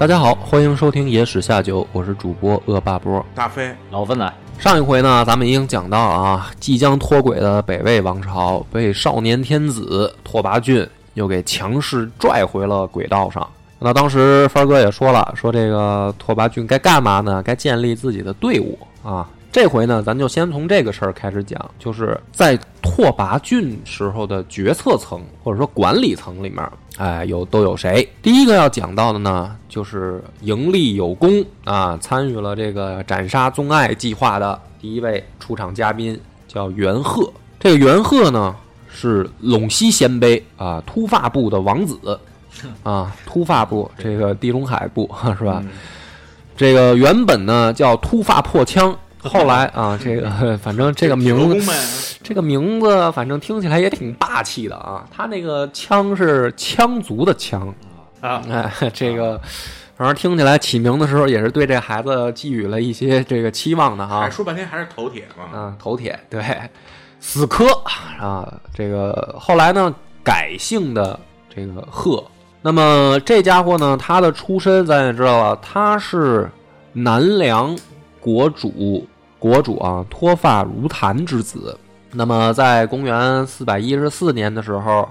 大家好，欢迎收听《野史下酒》，我是主播恶霸波。大飞，老芬仔，上一回呢，咱们已经讲到啊，即将脱轨的北魏王朝被少年天子拓跋浚又给强势拽回了轨道上。那当时帆哥也说了，说这个拓跋浚该干嘛呢？该建立自己的队伍啊。这回呢，咱就先从这个事儿开始讲，就是在拓跋浚时候的决策层或者说管理层里面，哎，有都有谁？第一个要讲到的呢，就是盈利有功啊，参与了这个斩杀宗爱计划的第一位出场嘉宾叫元贺。这个元贺呢，是陇西鲜卑啊突发部的王子 啊，突发部这个地中海部 是吧？这个原本呢叫突发破枪。后来啊，这个 反正这个名字，这个名字反正听起来也挺霸气的啊。他那个枪是枪族的枪啊，哎，这个反正听起来起名的时候也是对这孩子寄予了一些这个期望的哈。说半天还是头铁嘛，嗯，头铁对，死磕啊。这个后来呢改姓的这个贺，那么这家伙呢，他的出身咱也知道了，他是南梁。国主，国主啊，脱发如檀之子。那么，在公元四百一十四年的时候，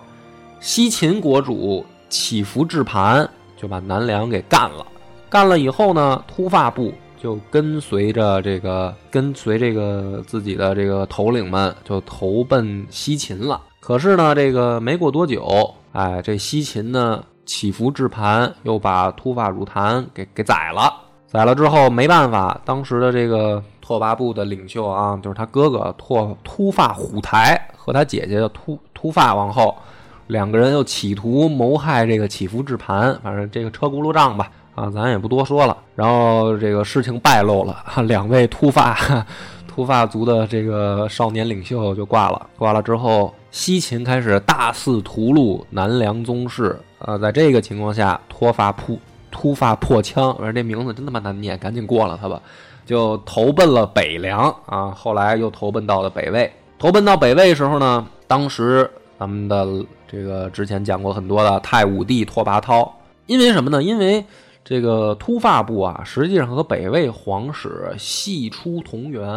西秦国主乞伏置盘就把南梁给干了。干了以后呢，突发部就跟随着这个，跟随这个自己的这个头领们就投奔西秦了。可是呢，这个没过多久，哎，这西秦呢，乞伏置盘又把突发如檀给给宰了。宰了之后没办法，当时的这个拓跋部的领袖啊，就是他哥哥拓突发虎台和他姐姐的突突发王后，两个人又企图谋害这个祈福制盘，反正这个车轱辘账吧，啊，咱也不多说了。然后这个事情败露了，两位突发 突发族的这个少年领袖就挂了。挂了之后，西秦开始大肆屠戮南梁宗室。啊，在这个情况下，脱发扑。突发破枪，我说这名字真他妈难念，赶紧过了他吧。就投奔了北凉啊，后来又投奔到了北魏。投奔到北魏时候呢，当时咱们的这个之前讲过很多的太武帝拓跋焘，因为什么呢？因为这个突发部啊，实际上和北魏皇室系出同源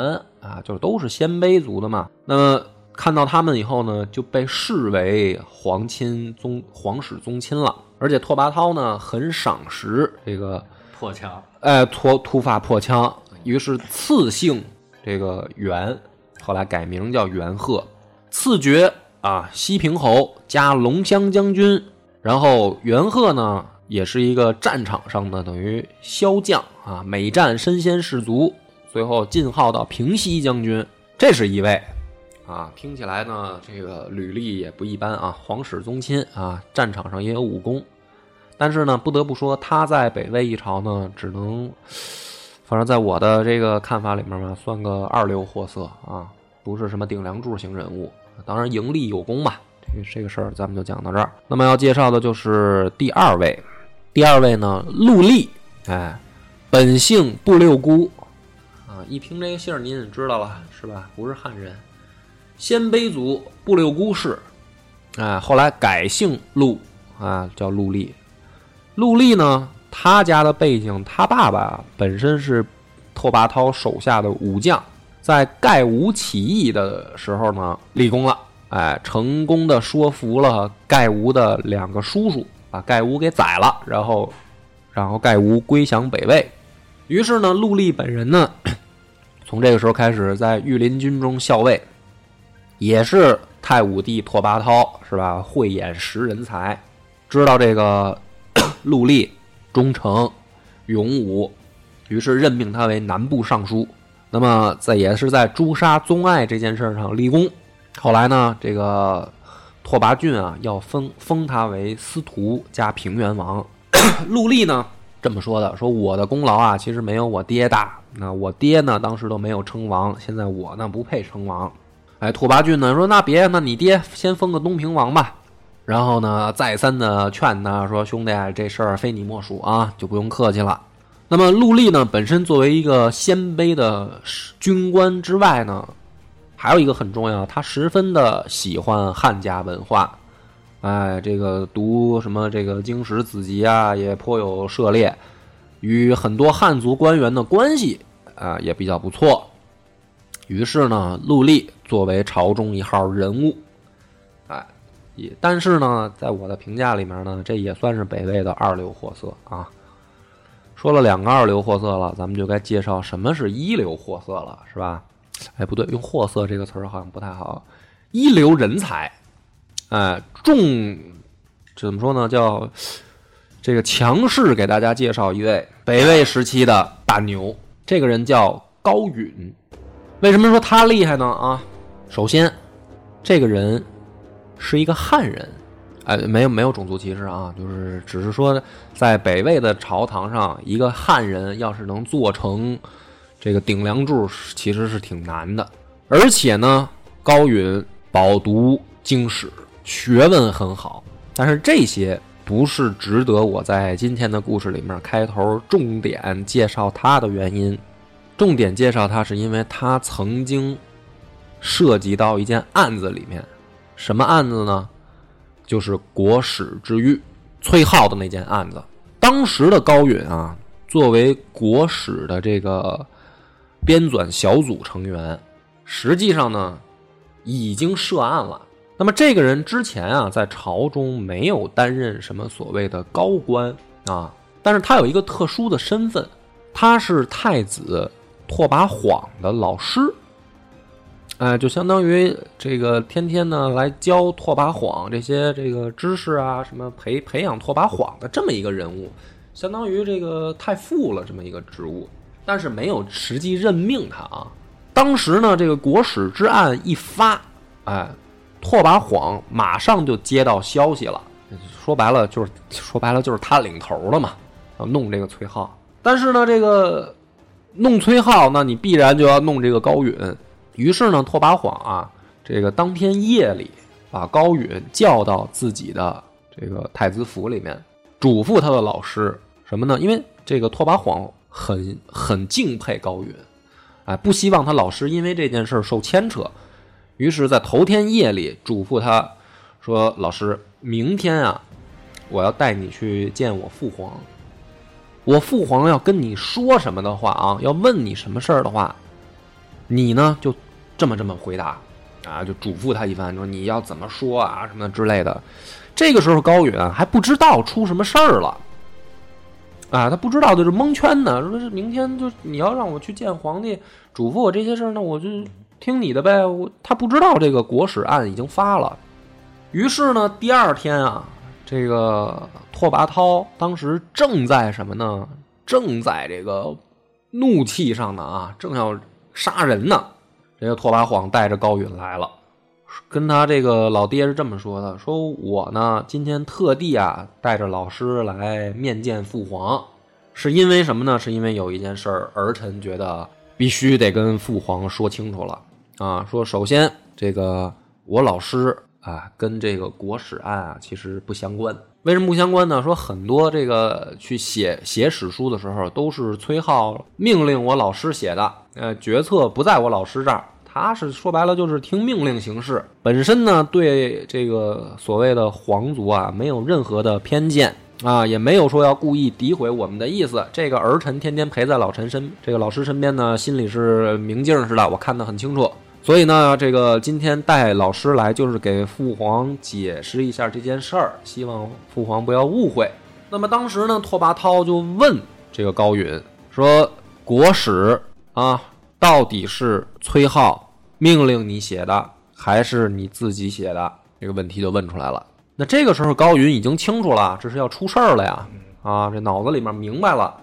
啊，就是都是鲜卑族的嘛。那么看到他们以后呢，就被视为皇亲宗皇室宗亲了。而且拓跋焘呢很赏识这个破枪，哎，突突发破枪，于是赐姓这个元，后来改名叫元贺，赐爵啊西平侯加龙骧将军。然后元贺呢也是一个战场上的等于骁将啊，每战身先士卒，最后进号到平西将军。这是一位。啊，听起来呢，这个履历也不一般啊，皇室宗亲啊，战场上也有武功，但是呢，不得不说他在北魏一朝呢，只能，反正在我的这个看法里面嘛，算个二流货色啊，不是什么顶梁柱型人物。当然，盈利有功吧，这个这个事儿咱们就讲到这儿。那么要介绍的就是第二位，第二位呢，陆丽，哎，本姓不六姑，啊，一听这个姓儿您也知道了是吧？不是汉人。鲜卑族布六姑氏，哎，后来改姓陆啊，叫陆立。陆立呢，他家的背景，他爸爸本身是拓跋焘手下的武将，在盖吴起义的时候呢，立功了，哎，成功的说服了盖吴的两个叔叔，把盖吴给宰了，然后，然后盖吴归降北魏。于是呢，陆立本人呢，从这个时候开始在御林军中校尉，也是太武帝拓跋焘是吧？慧眼识人才，知道这个 陆立忠诚勇武，于是任命他为南部尚书。那么在也是在诛杀宗爱这件事上立功。后来呢，这个拓跋浚啊要封封他为司徒加平原王。陆立呢？这么说的，说我的功劳啊，其实没有我爹大。那我爹呢，当时都没有称王，现在我呢不配称王。哎，拓跋浚呢说，那别，那你爹先封个东平王吧。然后呢，再三的劝他说，兄弟，这事儿非你莫属啊，就不用客气了。那么陆立呢，本身作为一个鲜卑的军官之外呢，还有一个很重要，他十分的喜欢汉家文化。哎，这个读什么这个经史子集啊，也颇有涉猎，与很多汉族官员的关系啊也比较不错。于是呢，陆立作为朝中一号人物，哎，也但是呢，在我的评价里面呢，这也算是北魏的二流货色啊。说了两个二流货色了，咱们就该介绍什么是一流货色了，是吧？哎，不对，用货色这个词儿好像不太好，一流人才。哎，重怎么说呢？叫这个强势给大家介绍一位北魏时期的大牛，这个人叫高允。为什么说他厉害呢？啊，首先，这个人是一个汉人，哎，没有没有种族歧视啊，就是只是说在北魏的朝堂上，一个汉人要是能做成这个顶梁柱，其实是挺难的。而且呢，高允饱读经史。学问很好，但是这些不是值得我在今天的故事里面开头重点介绍他的原因。重点介绍他是因为他曾经涉及到一件案子里面，什么案子呢？就是国史之狱崔浩的那件案子。当时的高允啊，作为国史的这个编纂小组成员，实际上呢已经涉案了。那么这个人之前啊，在朝中没有担任什么所谓的高官啊，但是他有一个特殊的身份，他是太子拓跋晃的老师，哎，就相当于这个天天呢来教拓跋晃这些这个知识啊，什么培培养拓跋晃的这么一个人物，相当于这个太傅了这么一个职务，但是没有实际任命他啊。当时呢，这个国史之案一发，哎。拓跋晃马上就接到消息了，说白了就是说白了就是他领头的嘛，要弄这个崔浩。但是呢，这个弄崔浩，那你必然就要弄这个高允。于是呢，拓跋晃啊，这个当天夜里把高允叫到自己的这个太子府里面，嘱咐他的老师什么呢？因为这个拓跋晃很很敬佩高允，哎，不希望他老师因为这件事受牵扯。于是，在头天夜里，嘱咐他说：“老师，明天啊，我要带你去见我父皇。我父皇要跟你说什么的话啊，要问你什么事儿的话，你呢就这么这么回答啊，就嘱咐他一番，说你要怎么说啊，什么之类的。这个时候，高允还不知道出什么事儿了啊，他不知道，就是蒙圈呢。说是明天就你要让我去见皇帝，嘱咐我这些事儿，那我就。”听你的呗，我他不知道这个国史案已经发了，于是呢，第二天啊，这个拓跋焘当时正在什么呢？正在这个怒气上呢啊，正要杀人呢。这个拓跋晃带着高允来了，跟他这个老爹是这么说的：说我呢今天特地啊带着老师来面见父皇，是因为什么呢？是因为有一件事儿，儿臣觉得必须得跟父皇说清楚了。啊，说首先这个我老师啊，跟这个国史案啊其实不相关。为什么不相关呢？说很多这个去写写史书的时候，都是崔浩命令我老师写的，呃，决策不在我老师这儿，他是说白了就是听命令行事，本身呢对这个所谓的皇族啊没有任何的偏见啊，也没有说要故意诋毁我们的意思。这个儿臣天天陪在老臣身，这个老师身边呢，心里是明镜似的，我看得很清楚。所以呢，这个今天带老师来，就是给父皇解释一下这件事儿，希望父皇不要误会。那么当时呢，拓跋焘就问这个高允说：“国史啊，到底是崔颢命令你写的，还是你自己写的？”这个问题就问出来了。那这个时候高允已经清楚了，这是要出事儿了呀！啊，这脑子里面明白了。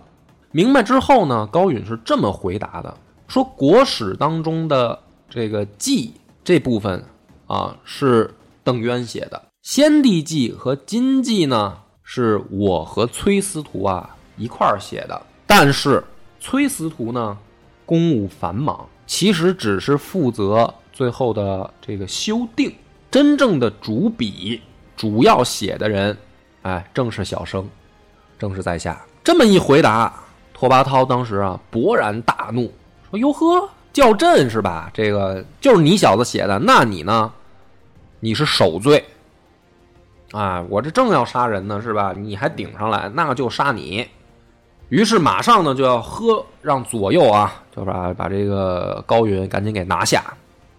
明白之后呢，高允是这么回答的：说国史当中的。这个记这部分啊是邓渊写的，先帝记和金记呢是我和崔司徒啊一块儿写的。但是崔司徒呢公务繁忙，其实只是负责最后的这个修订，真正的主笔、主要写的人，哎，正是小生，正是在下。这么一回答，拓跋焘当时啊勃然大怒，说：“哟呵！”叫朕是吧？这个就是你小子写的，那你呢？你是首罪啊！我这正要杀人呢，是吧？你还顶上来，那就杀你。于是马上呢就要喝，让左右啊，就把把这个高允赶紧给拿下。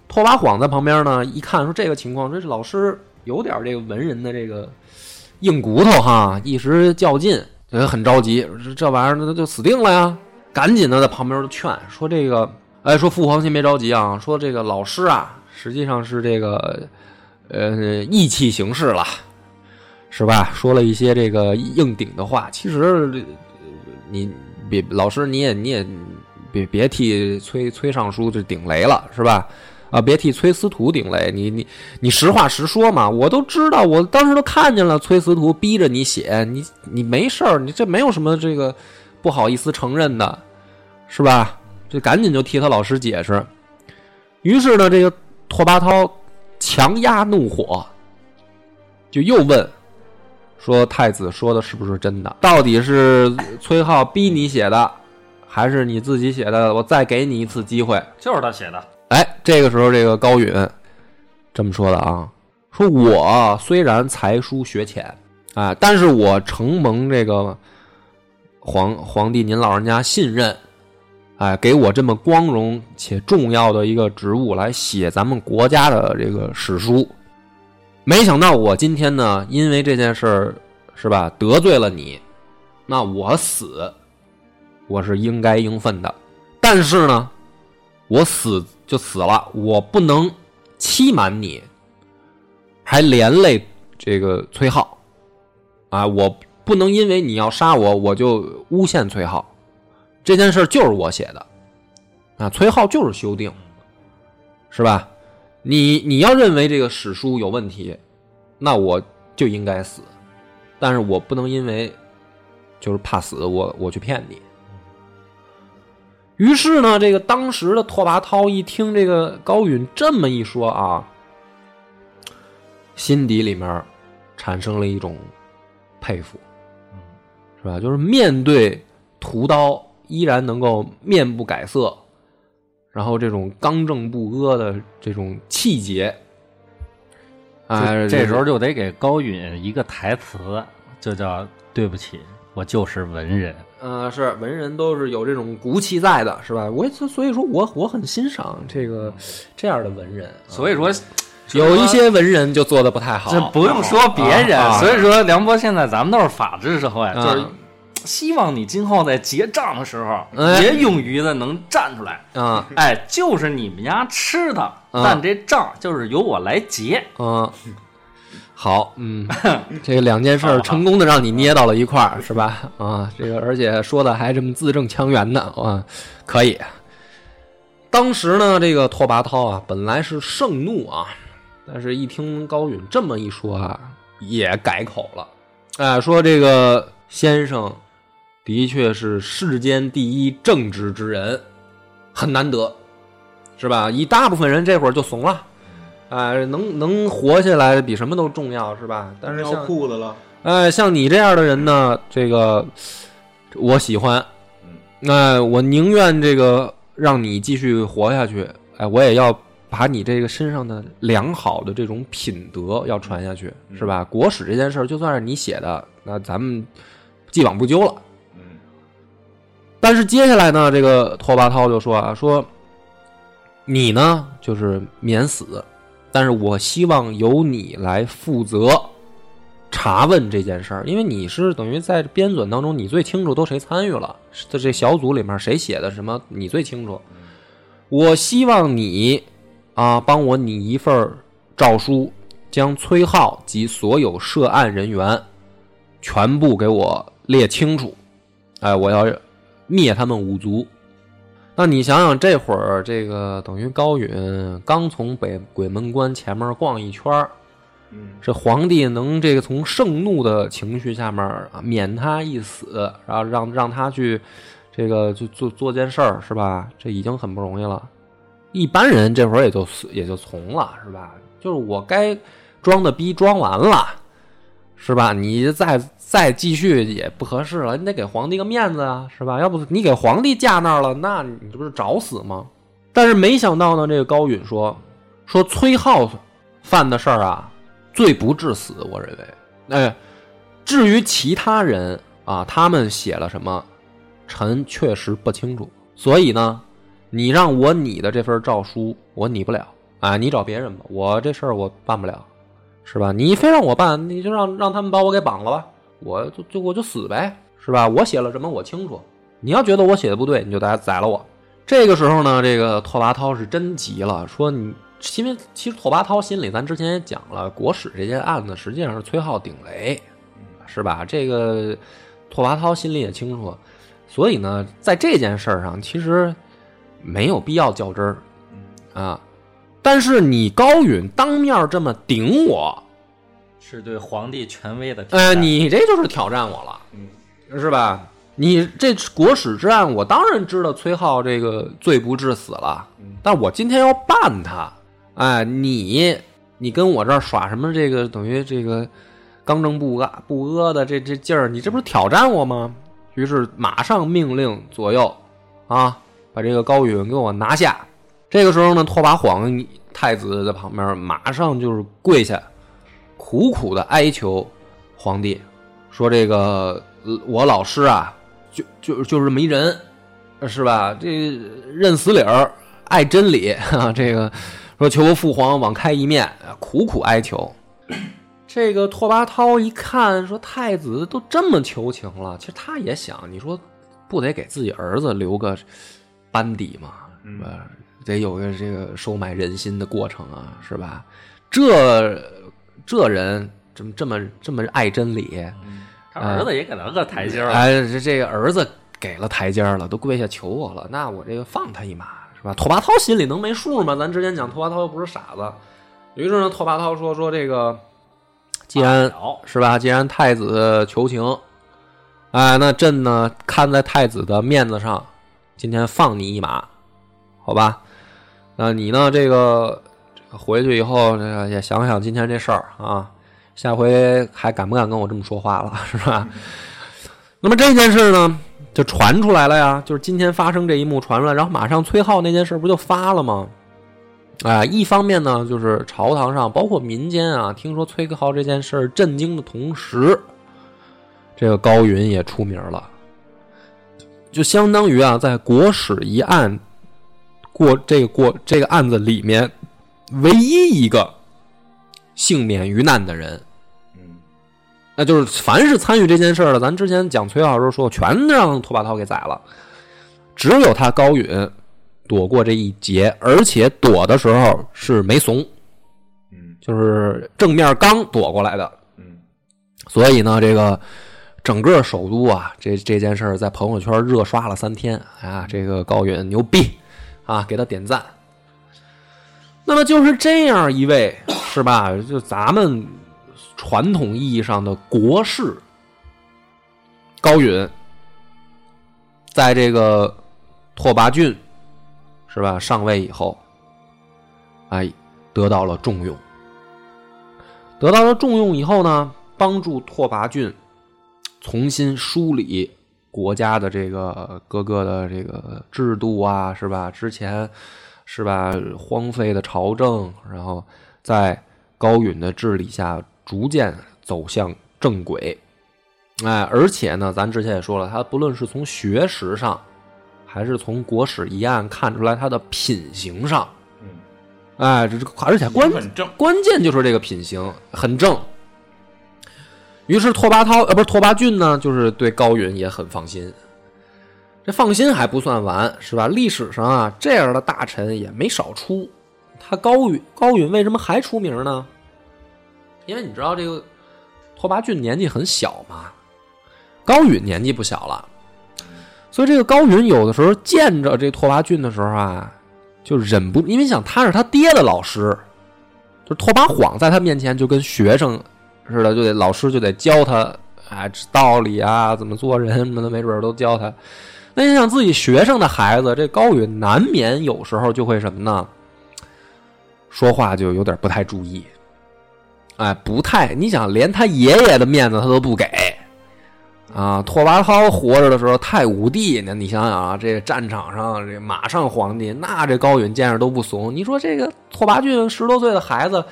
拓跋晃在旁边呢，一看说这个情况，这老师有点这个文人的这个硬骨头哈，一时较劲，就很着急。这玩意儿那就死定了呀！赶紧的在旁边就劝说这个。哎，说父皇先别着急啊，说这个老师啊，实际上是这个，呃，意气行事了，是吧？说了一些这个硬顶的话。其实，你别老师，你也你也别别替崔崔尚书就顶雷了，是吧？啊，别替崔司徒顶雷，你你你实话实说嘛。我都知道，我当时都看见了，崔司徒逼着你写，你你没事儿，你这没有什么这个不好意思承认的，是吧？就赶紧就替他老师解释，于是呢，这个拓跋焘强压怒火，就又问说：“太子说的是不是真的？到底是崔浩逼你写的，还是你自己写的？我再给你一次机会。”就是他写的。哎，这个时候这个高允这么说的啊，说我虽然才疏学浅啊，但是我承蒙这个皇皇帝您老人家信任。哎，给我这么光荣且重要的一个职务来写咱们国家的这个史书，没想到我今天呢，因为这件事儿是吧得罪了你，那我死，我是应该应分的。但是呢，我死就死了，我不能欺瞒你，还连累这个崔浩啊！我不能因为你要杀我，我就诬陷崔浩。这件事就是我写的，啊，崔浩就是修订，是吧？你你要认为这个史书有问题，那我就应该死，但是我不能因为就是怕死，我我去骗你。于是呢，这个当时的拓跋焘一听这个高允这么一说啊，心底里面产生了一种佩服，是吧？就是面对屠刀。依然能够面不改色，然后这种刚正不阿的这种气节，哎，这时候就得给高允一个台词，就叫“对不起，我就是文人”。呃，是文人都是有这种骨气在的，是吧？我所以说我我很欣赏这个这样的文人。所以说，有一些文人就做的不太好。这不用说别人，所以说梁博现在咱们都是法治社会，就是。希望你今后在结账的时候，也勇于的能站出来。嗯，哎，就是你们家吃的，但这账就是由我来结。嗯，好，嗯，这两件事成功的让你捏到了一块儿，是吧？啊，这个而且说的还这么字正腔圆的，啊，可以。当时呢，这个拓跋焘啊，本来是盛怒啊，但是一听高允这么一说啊，也改口了。哎，说这个先生。的确是世间第一正直之人，很难得，是吧？一大部分人这会儿就怂了，哎，能能活下来比什么都重要，是吧？但是像裤子了，哎，像你这样的人呢，这个我喜欢，那我宁愿这个让你继续活下去，哎，我也要把你这个身上的良好的这种品德要传下去，是吧？国史这件事儿，就算是你写的，那咱们既往不咎了。但是接下来呢，这个拓跋焘就说啊，说你呢就是免死，但是我希望由你来负责查问这件事儿，因为你是等于在编纂当中，你最清楚都谁参与了，在这小组里面谁写的什么，你最清楚。我希望你啊，帮我拟一份诏书，将崔浩及所有涉案人员全部给我列清楚。哎，我要灭他们五族。那你想想，这会儿这个等于高允刚从北鬼门关前面逛一圈儿，嗯这皇帝能这个从盛怒的情绪下面啊免他一死，然后让让他去这个就做做件事儿是吧？这已经很不容易了。一般人这会儿也就也就从了是吧？就是我该装的逼装完了，是吧？你再再继续也不合适了，你得给皇帝个面子啊，是吧？要不你给皇帝架那儿了，那你这不是找死吗？但是没想到呢，这个高允说说崔浩犯的事儿啊，罪不至死，我认为。哎，至于其他人啊，他们写了什么，臣确实不清楚。所以呢，你让我拟的这份诏书，我拟不了啊，你找别人吧，我这事儿我办不了，是吧？你非让我办，你就让让他们把我给绑了吧，我就就我就死呗，是吧？我写了什么我清楚，你要觉得我写的不对，你就来宰了我。这个时候呢，这个拓跋焘是真急了，说你，因为其实拓跋焘心里，咱之前也讲了，国史这件案子实际上是崔浩顶雷，是吧？这个拓跋焘心里也清楚，所以呢，在这件事儿上，其实没有必要较真儿啊。但是你高允当面这么顶我，是对皇帝权威的挑呃，你这就是挑战我了，嗯是吧？你这国史之案，我当然知道崔浩这个罪不至死了，但我今天要办他，哎，你你跟我这儿耍什么这个等于这个刚正不阿不阿的这这劲儿，你这不是挑战我吗？于是马上命令左右啊，把这个高允给我拿下。这个时候呢，拓跋晃太子在旁边马上就是跪下，苦苦的哀求皇帝，说这个呃我老师啊，就就就是这么一人，是吧？这认死理儿，爱真理啊，这个说求父皇网开一面，苦苦哀求。这个拓跋焘一看，说太子都这么求情了，其实他也想，你说不得给自己儿子留个班底吗？是吧？得有个这个收买人心的过程啊，是吧？这这人这么这么这么爱真理，他儿子也给他个台阶儿。哎，这这个儿子给了台阶儿了，都跪下求我了，那我这个放他一马是吧？拓跋焘心里能没数吗？咱之前讲拓跋焘又不是傻子，于是呢，拓跋焘说说这个，既然了是吧？既然太子求情，哎，那朕呢看在太子的面子上，今天放你一马，好吧？那你呢？这个回去以后，这个也想想今天这事儿啊，下回还敢不敢跟我这么说话了，是吧？那么这件事呢，就传出来了呀，就是今天发生这一幕传出来，然后马上崔浩那件事不就发了吗？啊，一方面呢，就是朝堂上，包括民间啊，听说崔克浩这件事震惊的同时，这个高云也出名了，就相当于啊，在国史一案过这个过这个案子里面，唯一一个幸免于难的人。嗯那就是凡是参与这件事儿的，咱之前讲崔浩时候说，全让拓跋焘给宰了，只有他高允躲过这一劫，而且躲的时候是没怂，嗯就是正面刚躲过来的。嗯所以呢，这个整个首都啊，这这件事儿在朋友圈热刷了三天啊，这个高允牛逼啊，给他点赞。那么就是这样一位是吧？就咱们传统意义上的国士高允，在这个拓跋浚是吧上位以后，哎，得到了重用。得到了重用以后呢，帮助拓跋浚重新梳理国家的这个各个的这个制度啊，是吧？之前是吧？荒废的朝政，然后在高允的治理下逐渐走向正轨。哎，而且呢，咱之前也说了，他不论是从学识上，还是从国史一案看出来他的品行上，嗯，哎，这这而且关关键就是这个品行很正。于是拓跋焘呃不是拓跋浚呢，就是对高允也很放心。放心还不算完，是吧？历史上啊，这样的大臣也没少出。他高允高允为什么还出名呢？因为你知道这个拓跋浚年纪很小嘛，高允年纪不小了，所以这个高允有的时候见着这拓跋浚的时候啊，就忍不，因为想他是他爹的老师，就拓跋晃在他面前就跟学生似的，就得老师就得教他哎道理啊，怎么做人什么的，没准都教他。那你想自己学生的孩子，这高允难免有时候就会什么呢？说话就有点不太注意，哎，不太，你想连他爷爷的面子他都不给啊！拓跋焘活着的时候，太武帝，那你想想啊，这个战场上这马上皇帝，那这高允见着都不怂。你说这个拓跋浚十多岁的孩子，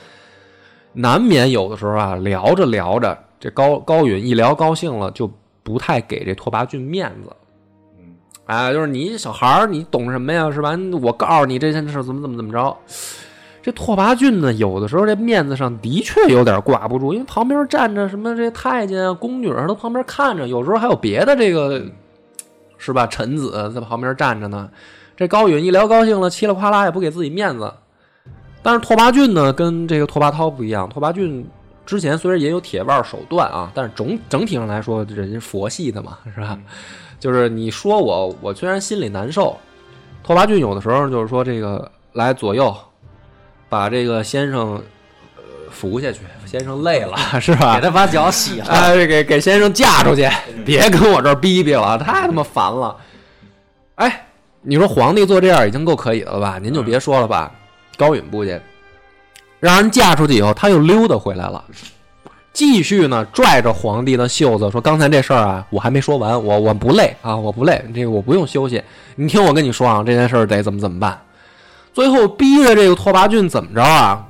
难免有的时候啊，聊着聊着，这高高允一聊高兴了，就不太给这拓跋浚面子。啊，就是你小孩儿，你懂什么呀？是吧？我告诉你这件事怎么怎么怎么着。这拓跋浚呢，有的时候这面子上的确有点挂不住，因为旁边站着什么这太监啊、宫女啊，都旁边看着，有时候还有别的这个是吧？臣子在旁边站着呢。这高允一聊高兴了，嘁里呱啦也不给自己面子。但是拓跋浚呢，跟这个拓跋焘不一样，拓跋浚之前虽然也有铁腕手段啊，但是总整体上来说，人家佛系的嘛，是吧？就是你说我，我虽然心里难受，拓跋浚有的时候就是说这个来左右，把这个先生呃扶下去，先生累了是吧？给他把脚洗了。哎，给给先生嫁出去，别跟我这儿逼逼了，太他妈烦了。哎，你说皇帝做这样已经够可以了吧？您就别说了吧。高允不去，让人嫁出去以后，他又溜达回来了，继续呢拽着皇帝的袖子说：“刚才这事儿啊，我还没说完，我我不累啊，我不累，这个我不用休息。你听我跟你说啊，这件事儿得怎么怎么办。”最后逼着这个拓跋浚怎么着啊？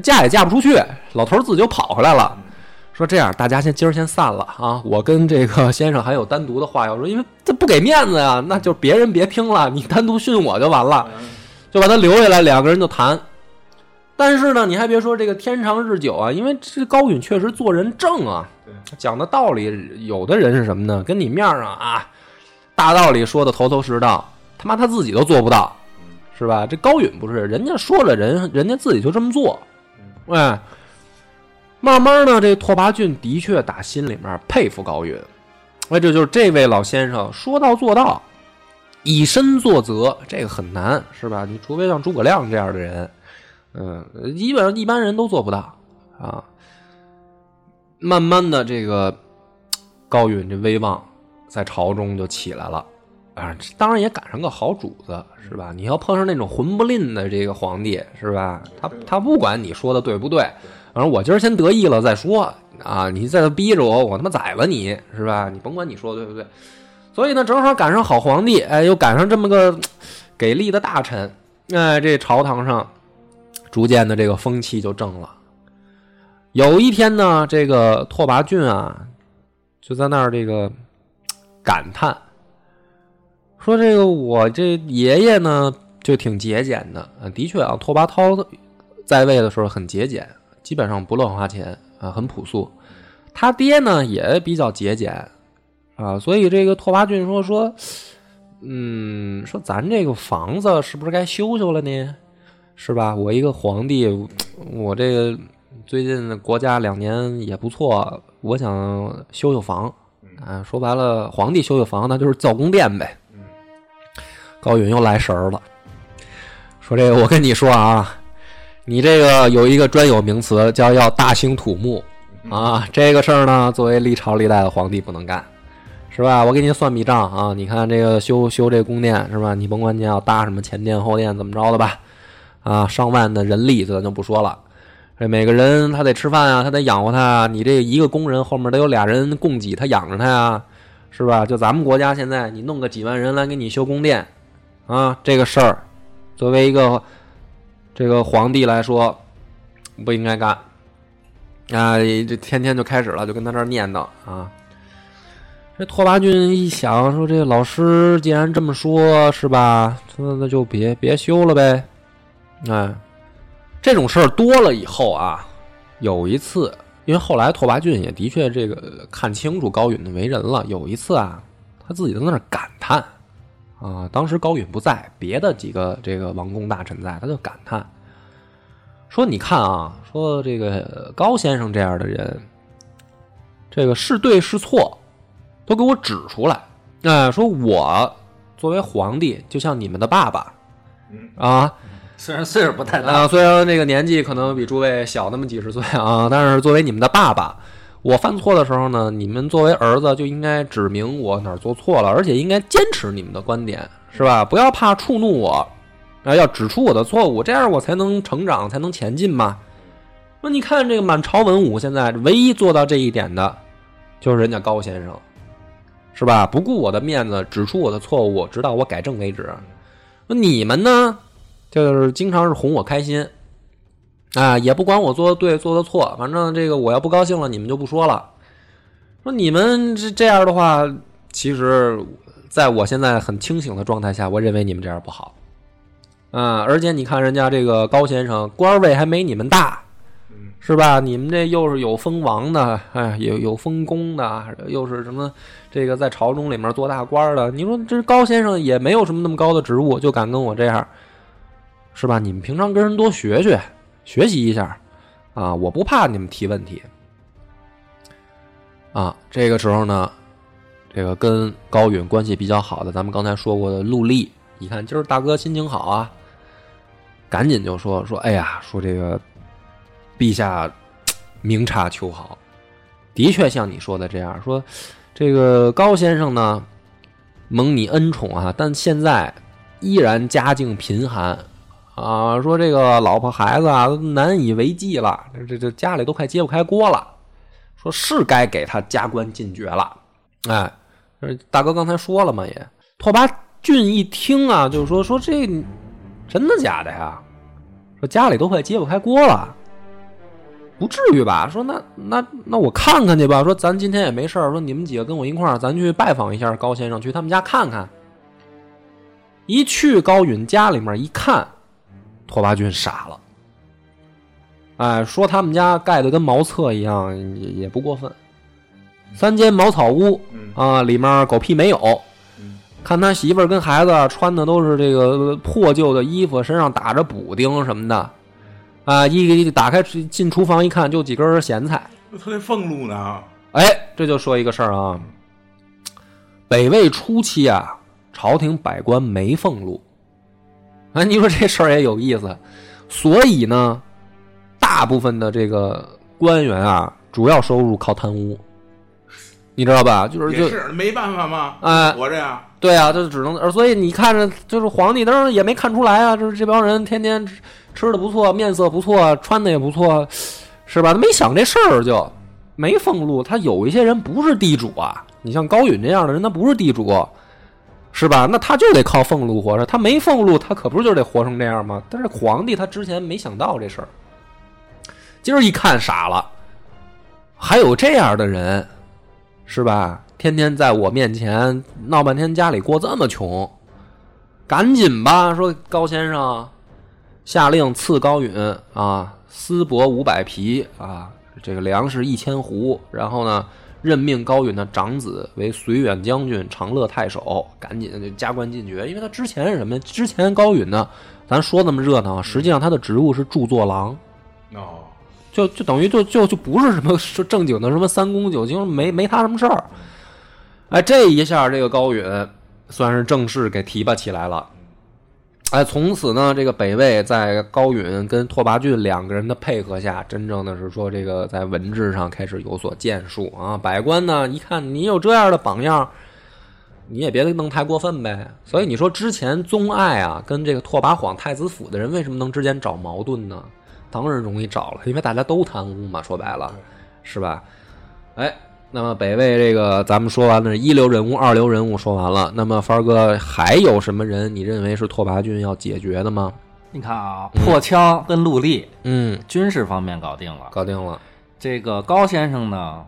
嫁也嫁不出去，老头儿自己就跑回来了。说这样，大家先今儿先散了啊！我跟这个先生还有单独的话要说，因为这不给面子呀，那就别人别听了，你单独训我就完了，就把他留下来，两个人就谈。但是呢，你还别说这个天长日久啊，因为这高允确实做人正啊，讲的道理，有的人是什么呢？跟你面上啊，大道理说的头头是道，他妈他自己都做不到，是吧？这高允不是，人家说了人，人家自己就这么做，哎。慢慢呢，这拓跋浚的确打心里面佩服高允，哎，这就是这位老先生说到做到，以身作则，这个很难，是吧？你除非像诸葛亮这样的人，嗯，基本上一般人都做不到啊。慢慢的，这个高允这威望在朝中就起来了啊，当然也赶上个好主子，是吧？你要碰上那种混不吝的这个皇帝，是吧？他他不管你说的对不对。反正我今儿先得意了再说啊！你再逼着我，我他妈宰了你是吧？你甭管你说的对不对。所以呢，正好赶上好皇帝，哎，又赶上这么个给力的大臣，哎，这朝堂上逐渐的这个风气就正了。有一天呢，这个拓跋浚啊，就在那儿这个感叹说：“这个我这爷爷呢，就挺节俭的啊。的确啊，拓跋焘在位的时候很节俭。”基本上不乱花钱啊，很朴素。他爹呢也比较节俭啊，所以这个拓跋浚说说，嗯，说咱这个房子是不是该修修了呢？是吧？我一个皇帝，我这个最近国家两年也不错，我想修修房啊。说白了，皇帝修修房那就是造宫殿呗。高允又来神儿了，说这个我跟你说啊。你这个有一个专有名词叫要大兴土木啊，这个事儿呢，作为历朝历代的皇帝不能干，是吧？我给你算笔账啊，你看这个修修这宫殿是吧？你甭管你要搭什么前殿后殿怎么着的吧，啊，上万的人力咱就不说了，这每个人他得吃饭啊，他得养活他啊，你这一个工人后面得有俩人供给他养着他呀，是吧？就咱们国家现在你弄个几万人来给你修宫殿啊，这个事儿作为一个这个皇帝来说，不应该干啊！这天天就开始了，就跟他这念叨啊。这拓跋浚一想，说这老师既然这么说，是吧？那那就别别修了呗。哎，这种事儿多了以后啊，有一次，因为后来拓跋浚也的确这个看清楚高允的为人了。有一次啊，他自己在那儿感叹啊，当时高允不在，别的几个这个王公大臣在，他就感叹说：“你看啊，说这个高先生这样的人，这个是对是错。”都给我指出来，哎，说我作为皇帝，就像你们的爸爸，啊，虽然岁数不太大，啊，虽然这个年纪可能比诸位小那么几十岁啊，但是作为你们的爸爸，我犯错的时候呢，你们作为儿子就应该指明我哪儿做错了，而且应该坚持你们的观点，是吧？不要怕触怒我，啊，要指出我的错误，这样我才能成长，才能前进嘛。那你看这个满朝文武现在唯一做到这一点的，就是人家高先生。是吧？不顾我的面子，指出我的错误，直到我改正为止。那你们呢？就是经常是哄我开心，啊，也不管我做的对，做的错，反正这个我要不高兴了，你们就不说了。说你们这这样的话，其实在我现在很清醒的状态下，我认为你们这样不好。啊，而且你看人家这个高先生官位还没你们大。是吧？你们这又是有封王的，哎，有有封公的，又是什么？这个在朝中里面做大官的，你说这高先生也没有什么那么高的职务，就敢跟我这样，是吧？你们平常跟人多学学，学习一下，啊，我不怕你们提问题。啊，这个时候呢，这个跟高允关系比较好的，咱们刚才说过的陆丽，一看今儿大哥心情好啊，赶紧就说说，哎呀，说这个。陛下明察秋毫，的确像你说的这样说，这个高先生呢蒙你恩宠啊，但现在依然家境贫寒啊。说这个老婆孩子啊难以为继了，这这家里都快揭不开锅了。说是该给他加官进爵了。哎，大哥刚才说了嘛，也拓跋浚一听啊，就是说说这真的假的呀？说家里都快揭不开锅了。不至于吧？说那那那我看看去吧。说咱今天也没事儿，说你们几个跟我一块儿，咱去拜访一下高先生，去他们家看看。一去高允家里面一看，拓跋浚傻了。哎，说他们家盖的跟茅厕一样，也也不过分。三间茅草屋啊，里面狗屁没有。看他媳妇儿跟孩子穿的都是这个破旧的衣服，身上打着补丁什么的。啊！一一打开进厨房一看，就几根咸菜。他那俸禄呢？哎，这就说一个事儿啊。北魏初期啊，朝廷百官没俸禄。哎，你说这事儿也有意思。所以呢，大部分的这个官员啊，主要收入靠贪污。你知道吧？就是就是没办法嘛。哎，活着呀。对啊，就只能。所以你看着，就是皇帝当时也没看出来啊，就是这帮人天天。吃的不错，面色不错，穿的也不错，是吧？他没想这事儿，就没俸禄。他有一些人不是地主啊，你像高允这样的人，他不是地主，是吧？那他就得靠俸禄活着。他没俸禄，他可不是就得活成这样吗？但是皇帝他之前没想到这事儿，今儿一看傻了，还有这样的人，是吧？天天在我面前闹半天，家里过这么穷，赶紧吧，说高先生。下令赐高允啊丝帛五百匹啊，这个粮食一千斛，然后呢，任命高允的长子为绥远将军、长乐太守，赶紧就加官进爵。因为他之前是什么？之前高允呢，咱说那么热闹，实际上他的职务是著作郎，哦，就就等于就就就不是什么正经的什么三公九卿，没没他什么事儿。哎，这一下这个高允算是正式给提拔起来了。哎，从此呢，这个北魏在高允跟拓跋浚两个人的配合下，真正的是说这个在文治上开始有所建树啊。百官呢一看你有这样的榜样，你也别弄太过分呗。所以你说之前宗爱啊跟这个拓跋晃太子府的人为什么能之间找矛盾呢？当然容易找了，因为大家都贪污嘛。说白了，是吧？哎，那么北魏这个咱们说完了一流人物、二流人物说完了，那么凡儿哥还有什么人你认为是拓跋浚要解决的吗？你看啊，破枪跟陆力嗯，军事方面搞定了，搞定了。这个高先生呢，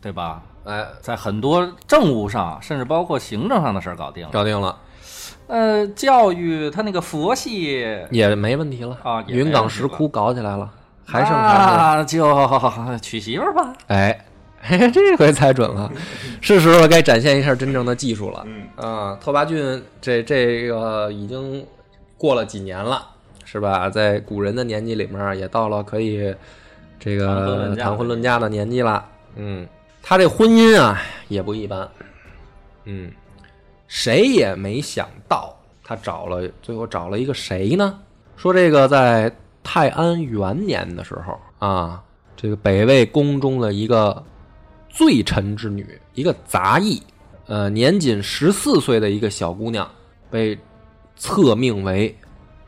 对吧？哎，在很多政务上，甚至包括行政上的事儿搞定了。搞定了，呃，教育他那个佛系也没问题了啊云冈石窟搞起来了，还剩啥事？那就娶媳妇儿吧。哎，嘿嘿，这回猜准了，是时候该展现一下真正的技术了。嗯啊，拓跋浚这这个已经过了几年了，是吧？在古人的年纪里面，也到了可以这个谈婚论嫁的年纪了。嗯，他这婚姻啊也不一般。嗯，谁也没想到他找了，最后找了一个谁呢？说这个在泰安元年的时候啊，这个北魏宫中的一个罪臣之女，一个杂役，呃，年仅十四岁的一个小姑娘，被册命为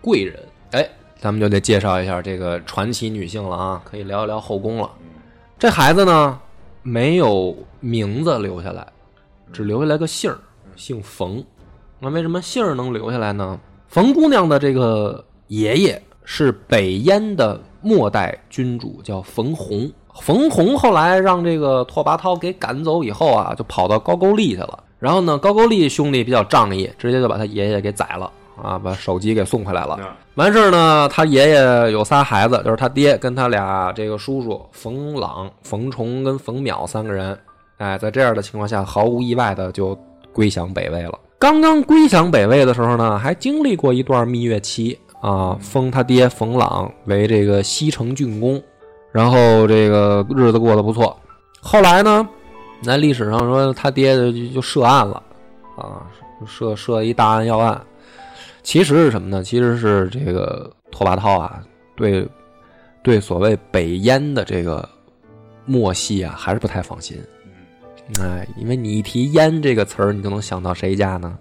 贵人。哎，咱们就得介绍一下这个传奇女性了啊，可以聊一聊后宫了。这孩子呢，没有名字留下来，只留下来个姓儿，姓冯。那为什么姓儿能留下来呢？冯姑娘的这个爷爷是北燕的末代君主，叫冯弘。冯弘后来让这个拓跋焘给赶走以后啊，就跑到高句丽去了。然后呢，高句丽兄弟比较仗义，直接就把他爷爷给宰了啊，把首级给送回来了。完事儿呢，他爷爷有仨孩子，就是他爹跟他俩这个叔叔冯朗、冯崇跟冯淼三个人。哎，在这样的情况下，毫无意外的就归降北魏了。刚刚归降北魏的时候呢，还经历过一段蜜月期啊，封他爹冯朗为这个西城郡公，然后这个日子过得不错。后来呢，在历史上说他爹就就涉案了啊，涉涉一大案要案。其实是什么呢？其实是这个拓跋焘啊，对对所谓北燕的这个末系啊，还是不太放心。哎，因为你一提燕这个词儿，你就能想到谁家呢？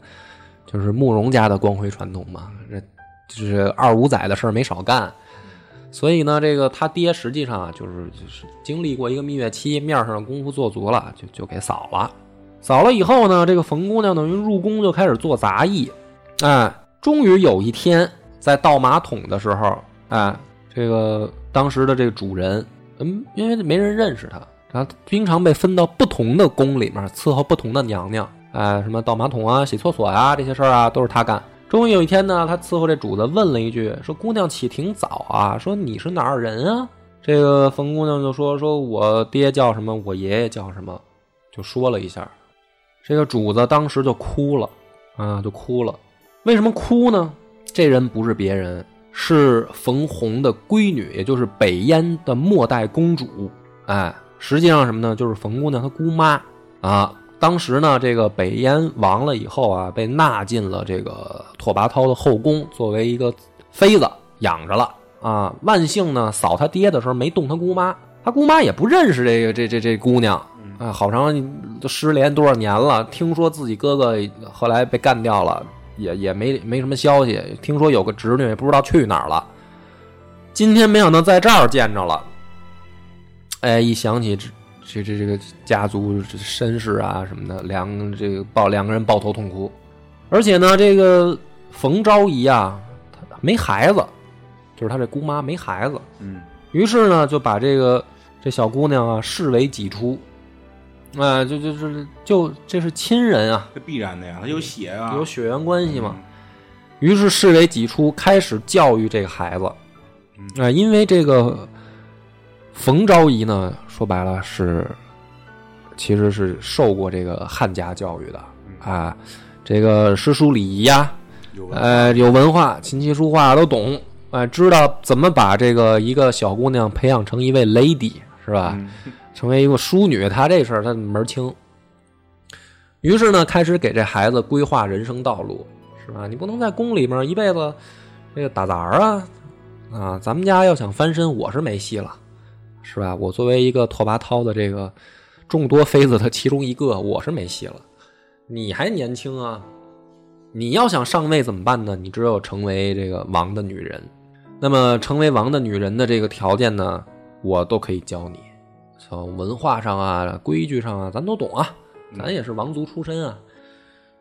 就是慕容家的光辉传统嘛。这就是二五仔的事儿没少干，所以呢，这个他爹实际上啊，就是就是经历过一个蜜月期，面上的功夫做足了，就就给扫了。扫了以后呢，这个冯姑娘等于入宫就开始做杂役，哎，终于有一天在倒马桶的时候，哎，这个当时的这个主人，嗯，因为没人认识他，他经常被分到不同的宫里面伺候不同的娘娘，哎，什么倒马桶啊、洗厕所呀、这些事儿啊，都是他干。终于有一天呢，他伺候这主子问了一句，说：“姑娘起挺早啊，说你是哪儿人啊？”这个冯姑娘就说：“说我爹叫什么，我爷爷叫什么，就说了一下。”这个主子当时就哭了，啊，就哭了。为什么哭呢？这人不是别人，是冯弘的闺女，也就是北燕的末代公主。哎，实际上什么呢？就是冯姑娘她姑妈啊。当时呢，这个北燕亡了以后啊，被纳进了这个拓跋焘的后宫，作为一个妃子养着了啊。万幸呢，扫他爹的时候没动他姑妈，他姑妈也不认识这个这这这姑娘啊，好长都失联多少年了，听说自己哥哥后来被干掉了，也也没没什么消息。听说有个侄女，也不知道去哪儿了。今天没想到在这儿见着了，哎，一想起这这这这这个家族身世啊什么的，两这个抱两个人抱头痛哭。而且呢，这个冯昭仪啊，她没孩子，就是她这姑妈没孩子。嗯于是呢，就把这个这小姑娘啊视为己出，啊、就就就就这是亲人啊，这必然的呀，他有血啊，有血缘关系嘛。于是视为己出，开始教育这个孩子。啊、因为这个冯昭仪呢，说白了是其实是受过这个汉家教育的啊，这个诗书礼仪呀、有呃，有文化，琴棋书画都懂，哎、知道怎么把这个一个小姑娘培养成一位 lady，是吧？嗯成为一个淑女，她这事儿她门儿清。于是呢，开始给这孩子规划人生道路，是吧？你不能在宫里面一辈子这个打杂儿啊啊！咱们家要想翻身，我是没戏了，是吧？我作为一个拓跋焘的这个众多妃子的其中一个，我是没戏了。你还年轻啊，你要想上位怎么办呢？你只有成为这个王的女人。那么，成为王的女人的这个条件呢，我都可以教你。从文化上啊、规矩上啊，咱都懂啊，咱也是王族出身啊。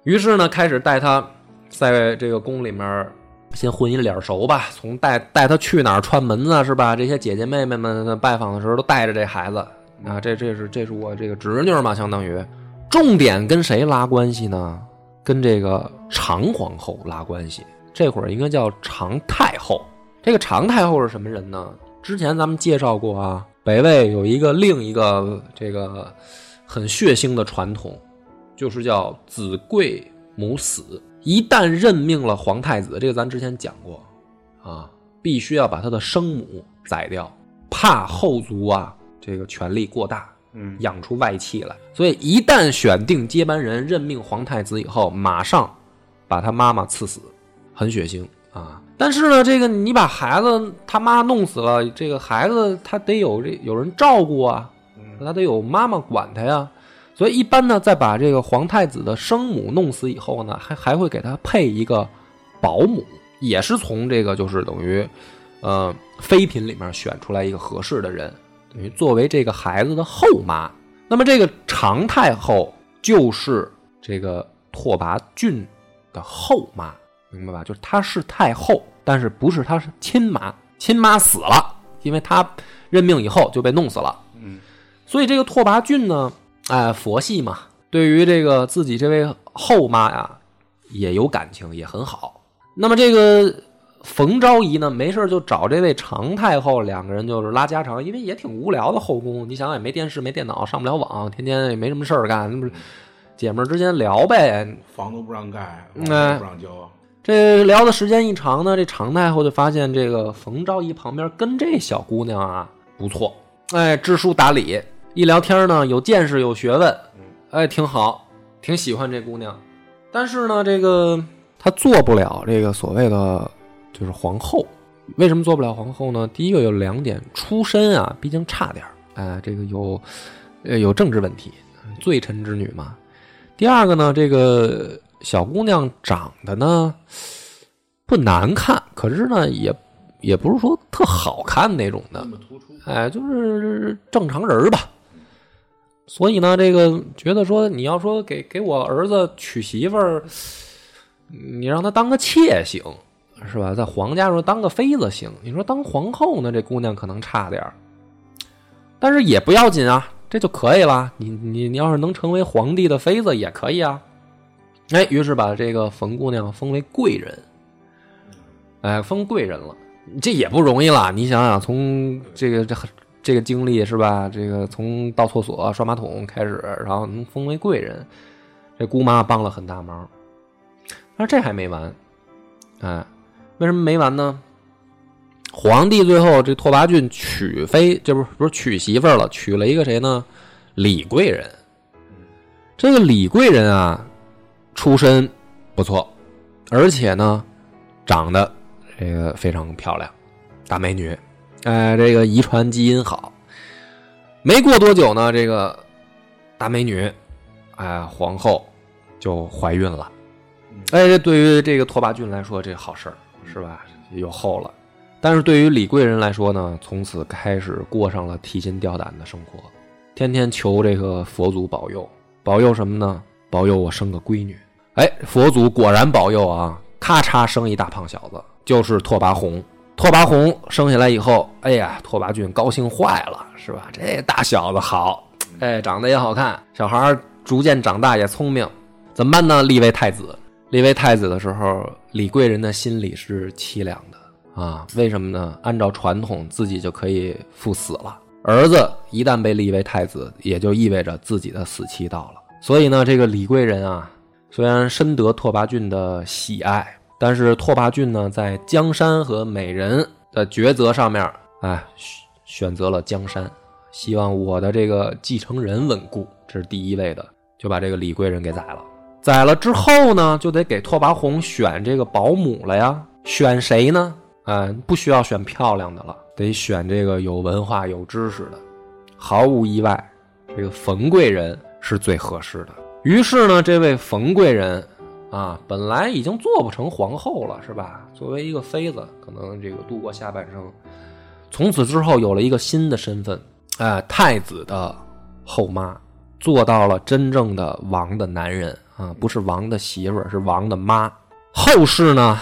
于是呢，开始带他在这个宫里面先混一脸熟吧，从带带他去哪儿串门子是吧？这些姐姐妹妹们拜访的时候都带着这孩子啊，这这是这是我这个侄女嘛，相当于重点跟谁拉关系呢？跟这个长皇后拉关系。这会儿应该叫长太后。这个长太后是什么人呢？之前咱们介绍过啊，北魏有一个另一个这个很血腥的传统，就是叫子贵母死。一旦任命了皇太子，这个咱之前讲过啊，必须要把他的生母宰掉，怕后族啊这个权力过大，嗯养出外戚来。所以一旦选定接班人，任命皇太子以后，马上把他妈妈赐死，很血腥啊。但是呢，这个你把孩子他妈弄死了，这个孩子他得有这有人照顾啊，他得有妈妈管他呀。所以一般呢，在把这个皇太子的生母弄死以后呢，还还会给他配一个保姆，也是从这个就是等于，呃，妃嫔里面选出来一个合适的人，等于作为这个孩子的后妈。那么这个常太后就是这个拓跋浚的后妈，明白吧？就是她是太后，但是不是她是亲妈，亲妈死了，因为她任命以后就被弄死了。嗯，所以这个拓跋浚呢，哎，佛系嘛，对于这个自己这位后妈呀，也有感情，也很好。那么这个冯昭仪呢，没事就找这位常太后，两个人就是拉家常，因为也挺无聊的后宫。你想想，也没电视，没电脑，上不了网，天天也没什么事儿干，那不是姐们儿之间聊呗。房都不让盖，嗯不让交，这聊的时间一长呢，这常太后就发现这个冯昭仪旁边跟这小姑娘啊不错，哎，知书达理，一聊天呢有见识有学问，哎，挺好，挺喜欢这姑娘。但是呢，这个她做不了这个所谓的就是皇后。为什么做不了皇后呢？第一个有两点，出身啊，毕竟差点儿，哎，这个有呃有政治问题，罪臣之女嘛。第二个呢，这个小姑娘长得呢不难看，可是呢也也不是说特好看那种的哎，就是正常人儿吧。所以呢，这个觉得说你要说给给我儿子娶媳妇儿，你让他当个妾行，是吧？在皇家说当个妃子行，你说当皇后呢，这姑娘可能差点儿，但是也不要紧啊，这就可以了。你你你要是能成为皇帝的妃子也可以啊。哎，于是把这个冯姑娘封为贵人，哎，封贵人了，这也不容易了。你想想，从这个这这个经历是吧？这个从倒厕所、刷马桶开始，然后能封为贵人，这姑妈帮了很大忙。但是这还没完，哎，为什么没完呢？皇帝最后这拓跋浚娶妃，这不是不是娶媳妇了，娶了一个谁呢？李贵人。这个李贵人啊，出身不错，而且呢，长得这个非常漂亮，大美女，哎，这个遗传基因好。没过多久呢，这个大美女，哎，皇后就怀孕了。哎，这对于这个拓跋浚来说，这好事儿是吧？有后了。但是对于李贵人来说呢，从此开始过上了提心吊胆的生活，天天求这个佛祖保佑，保佑什么呢？保佑我生个闺女。哎，佛祖果然保佑啊！咔嚓生一大胖小子，就是拓跋宏。拓跋宏生下来以后，哎呀，拓跋浚高兴坏了，是吧？这大小子好，哎，长得也好看，小孩儿逐渐长大也聪明，怎么办呢？立为太子。立为太子的时候，李贵人的心里是凄凉的啊。为什么呢？按照传统，自己就可以赴死了。儿子一旦被立为太子，也就意味着自己的死期到了。所以呢，这个李贵人啊，虽然深得拓跋浚的喜爱，但是拓跋浚呢，在江山和美人的抉择上面，哎，选择了江山，希望我的这个继承人稳固，这是第一位的，就把这个李贵人给宰了。宰了之后呢，就得给拓跋宏选这个保姆了呀。选谁呢？啊、不需要选漂亮的了，得选这个有文化、有知识的。毫无意外，这个冯贵人是最合适的。于是呢，这位冯贵人啊，本来已经做不成皇后了，是吧？作为一个妃子，可能这个度过下半生。从此之后，有了一个新的身份，哎，太子的后妈，做到了真正的王的男人啊，不是王的媳妇儿，是王的妈。后世呢，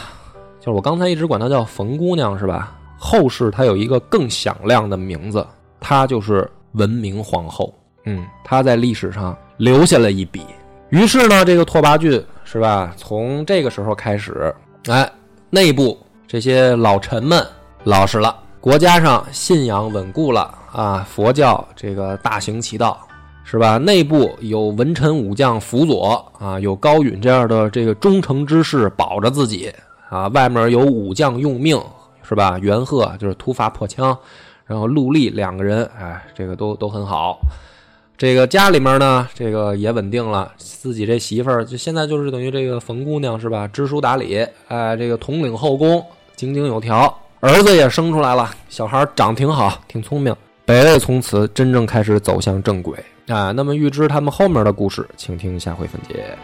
就是我刚才一直管她叫冯姑娘，是吧？后世她有一个更响亮的名字，她就是文明皇后。嗯，她在历史上留下了一笔。于是呢，这个拓跋浚是吧？从这个时候开始，哎，内部这些老臣们老实了，国家上信仰稳固了啊，佛教这个大行其道，是吧？内部有文臣武将辅佐啊，有高允这样的这个忠诚之士保着自己啊，外面有武将用命，是吧？元赫就是突发破枪，然后陆励两个人，哎，这个都都很好。这个家里面呢，这个也稳定了，自己这媳妇儿就现在就是等于这个冯姑娘是吧？知书达理，哎，这个统领后宫，井井有条，儿子也生出来了，小孩儿长挺好，挺聪明。北魏从此真正开始走向正轨啊。那么预知他们后面的故事，请听下回分解。